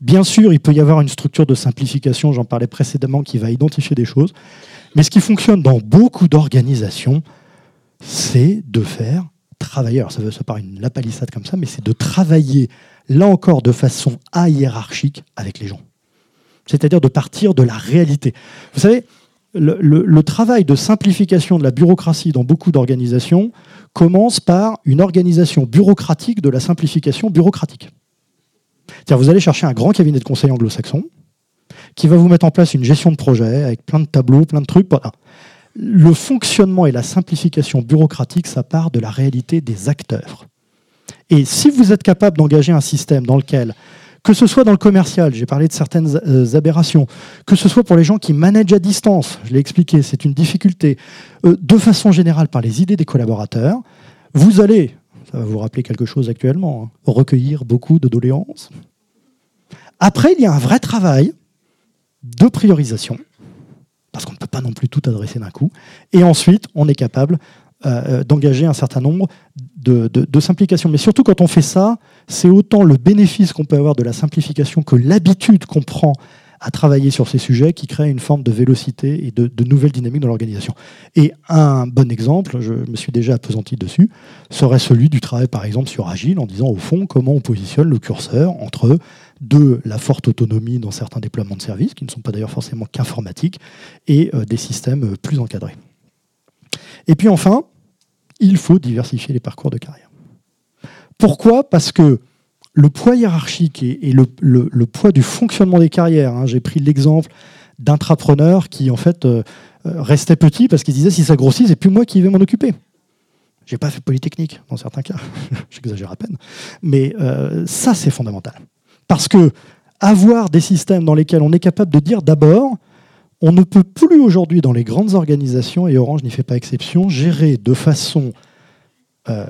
bien sûr, il peut y avoir une structure de simplification, j'en parlais précédemment, qui va identifier des choses. Mais ce qui fonctionne dans beaucoup d'organisations, c'est de faire travailler, ça, ça paraît une lapalissade comme ça, mais c'est de travailler, là encore, de façon hiérarchique avec les gens. C'est-à-dire de partir de la réalité. Vous savez, le, travail de simplification de la bureaucratie dans beaucoup d'organisations commence par une organisation bureaucratique de la simplification bureaucratique. C'est-à-dire vous allez chercher un grand cabinet de conseil anglo-saxon qui va vous mettre en place une gestion de projet avec plein de tableaux, plein de trucs. Le fonctionnement et la simplification bureaucratique, ça part de la réalité des acteurs. Et si vous êtes capable d'engager un système dans lequel que ce soit dans le commercial, j'ai parlé de certaines euh, aberrations, que ce soit pour les gens qui managent à distance, je l'ai expliqué, c'est une difficulté, euh, de façon générale par les idées des collaborateurs, vous allez, ça va vous rappeler quelque chose actuellement, hein, recueillir beaucoup de doléances. Après, il y a un vrai travail de priorisation, parce qu'on ne peut pas non plus tout adresser d'un coup, et ensuite, on est capable euh, d'engager un certain nombre de, de, simplifications. Mais surtout, quand on fait ça, c'est autant le bénéfice qu'on peut avoir de la simplification que l'habitude qu'on prend à travailler sur ces sujets qui crée une forme de vélocité et de, de nouvelles dynamiques dans l'organisation. Et un bon exemple, je me suis déjà appesanti dessus, serait celui du travail par exemple sur Agile en disant au fond comment on positionne le curseur entre de la forte autonomie dans certains déploiements de services, qui ne sont pas d'ailleurs forcément qu'informatiques, et euh, des systèmes plus encadrés. Et puis enfin, il faut diversifier les parcours de carrière. Pourquoi? Parce que le poids hiérarchique et, le, poids du fonctionnement des carrières, hein, j'ai pris l'exemple d'intrapreneurs qui en fait euh, euh, restaient petits parce qu'ils disaient si ça grossit, c'est plus moi qui vais m'en occuper. J'ai pas fait polytechnique dans certains cas, <laughs> j'exagère à peine, mais euh, ça c'est fondamental. Parce que avoir des systèmes dans lesquels on est capable de dire d'abord, on ne peut plus aujourd'hui dans les grandes organisations, et Orange n'y fait pas exception, gérer de façon, euh,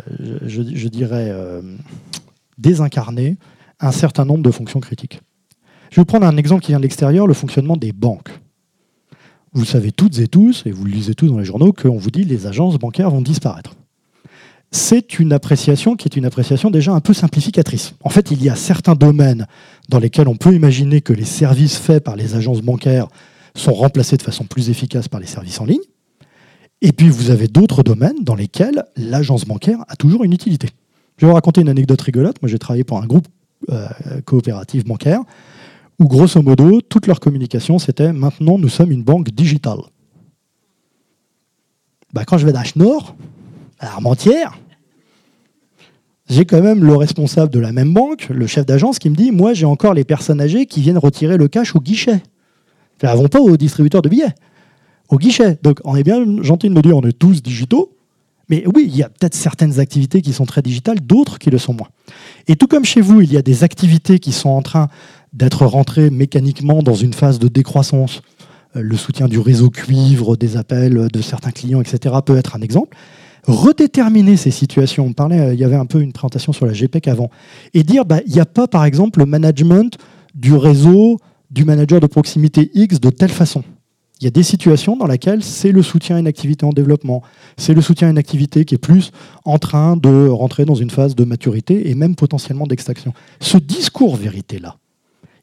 je, dirais, euh, désincarnée un certain nombre de fonctions critiques. Je vais prendre un exemple qui vient de l'extérieur, le fonctionnement des banques. Vous savez toutes et tous, et vous le lisez tous dans les journaux, qu'on vous dit les agences bancaires vont disparaître. C'est une appréciation qui est une appréciation déjà un peu simplificatrice. En fait, il y a certains domaines dans lesquels on peut imaginer que les services faits par les agences bancaires sont remplacés de façon plus efficace par les services en ligne. Et puis vous avez d'autres domaines dans lesquels l'agence bancaire a toujours une utilité. Je vais vous raconter une anecdote rigolote. Moi, j'ai travaillé pour un groupe euh, coopératif bancaire où, grosso modo, toute leur communication, c'était maintenant, nous sommes une banque digitale. Bah, quand je vais Nord, à Armentières, j'ai quand même le responsable de la même banque, le chef d'agence, qui me dit Moi, j'ai encore les personnes âgées qui viennent retirer le cash au guichet. Elles ne vont pas au distributeur de billets. au guichet. Donc on est bien gentil de me dire on est tous digitaux, mais oui, il y a peut-être certaines activités qui sont très digitales, d'autres qui le sont moins. Et tout comme chez vous, il y a des activités qui sont en train d'être rentrées mécaniquement dans une phase de décroissance. Euh, le soutien du réseau cuivre, des appels de certains clients, etc., peut être un exemple. Redéterminer ces situations. On parlait, euh, il y avait un peu une présentation sur la GPEC avant. Et dire, bah, il n'y a pas, par exemple, le management du réseau du manager de proximité X de telle façon. Il y a des situations dans lesquelles c'est le soutien à une activité en développement, c'est le soutien à une activité qui est plus en train de rentrer dans une phase de maturité et même potentiellement d'extraction. Ce discours vérité-là,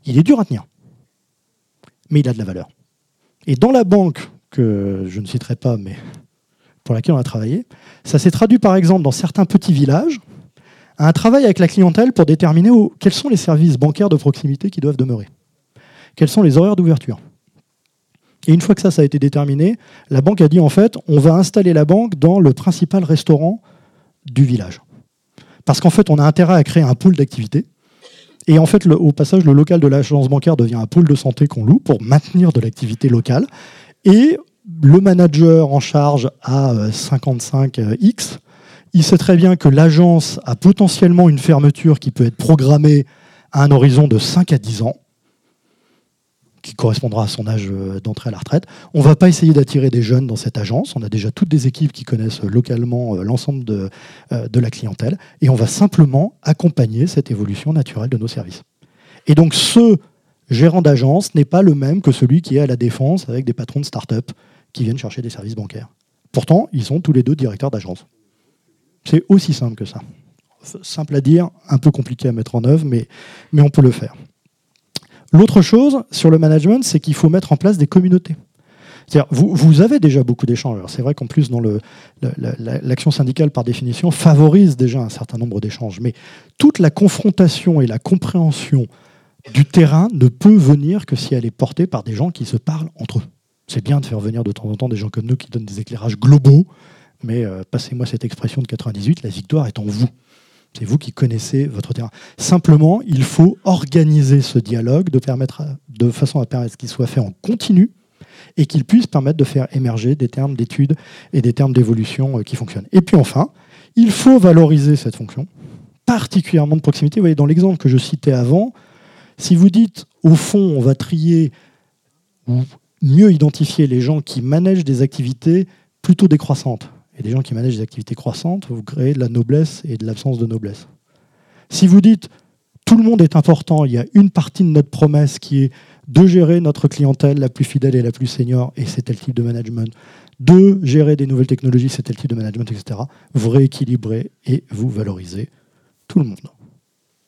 il est dur à tenir, mais il a de la valeur. Et dans la banque, que je ne citerai pas, mais pour laquelle on a travaillé, ça s'est traduit par exemple dans certains petits villages, à un travail avec la clientèle pour déterminer quels sont les services bancaires de proximité qui doivent demeurer, quels sont les horaires d'ouverture et une fois que ça, ça a été déterminé, la banque a dit en fait, on va installer la banque dans le principal restaurant du village. Parce qu'en fait, on a intérêt à créer un pôle d'activité. Et en fait, au passage, le local de l'agence bancaire devient un pôle de santé qu'on loue pour maintenir de l'activité locale. Et le manager en charge à 55X, il sait très bien que l'agence a potentiellement une fermeture qui peut être programmée à un horizon de 5 à 10 ans qui correspondra à son âge euh, d'entrée à la retraite. On ne va pas essayer d'attirer des jeunes dans cette agence. On a déjà toutes des équipes qui connaissent localement euh, l'ensemble de, euh, de la clientèle. Et on va simplement accompagner cette évolution naturelle de nos services. Et donc ce gérant d'agence n'est pas le même que celui qui est à la défense avec des patrons de start-up qui viennent chercher des services bancaires. Pourtant, ils sont tous les deux directeurs d'agence. C'est aussi simple que ça. Simple à dire, un peu compliqué à mettre en œuvre, mais, mais on peut le faire. L'autre chose sur le management, c'est qu'il faut mettre en place des communautés. Vous, vous, avez déjà beaucoup d'échanges. C'est vrai qu'en plus, dans l'action syndicale, par définition, favorise déjà un certain nombre d'échanges. Mais toute la confrontation et la compréhension du terrain ne peut venir que si elle est portée par des gens qui se parlent entre eux. C'est bien de faire venir de temps en temps des gens comme nous qui donnent des éclairages globaux, mais euh, passez-moi cette expression de 98, la victoire est en vous. C'est vous qui connaissez votre terrain. Simplement, il faut organiser ce dialogue de, permettre, de façon à permettre qu'il soit fait en continu et qu'il puisse permettre de faire émerger des termes d'études et des termes d'évolution euh, qui fonctionnent. Et puis enfin, il faut valoriser cette fonction, particulièrement de proximité. Vous voyez, dans l'exemple que je citais avant, si vous dites, au fond, on va trier ou mieux identifier les gens qui managent des activités plutôt décroissantes, et des gens qui managent des activités croissantes, vous créez de la noblesse et de l'absence de noblesse. Si vous dites tout le monde est important, il y a une partie de notre promesse qui est de gérer notre clientèle la plus fidèle et la plus senior, et c'est tel type de management, de gérer des nouvelles technologies, c'est tel type de management, etc. Vous rééquilibrez et vous valorisez tout le monde.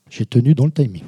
J'ai tenu dans le timing.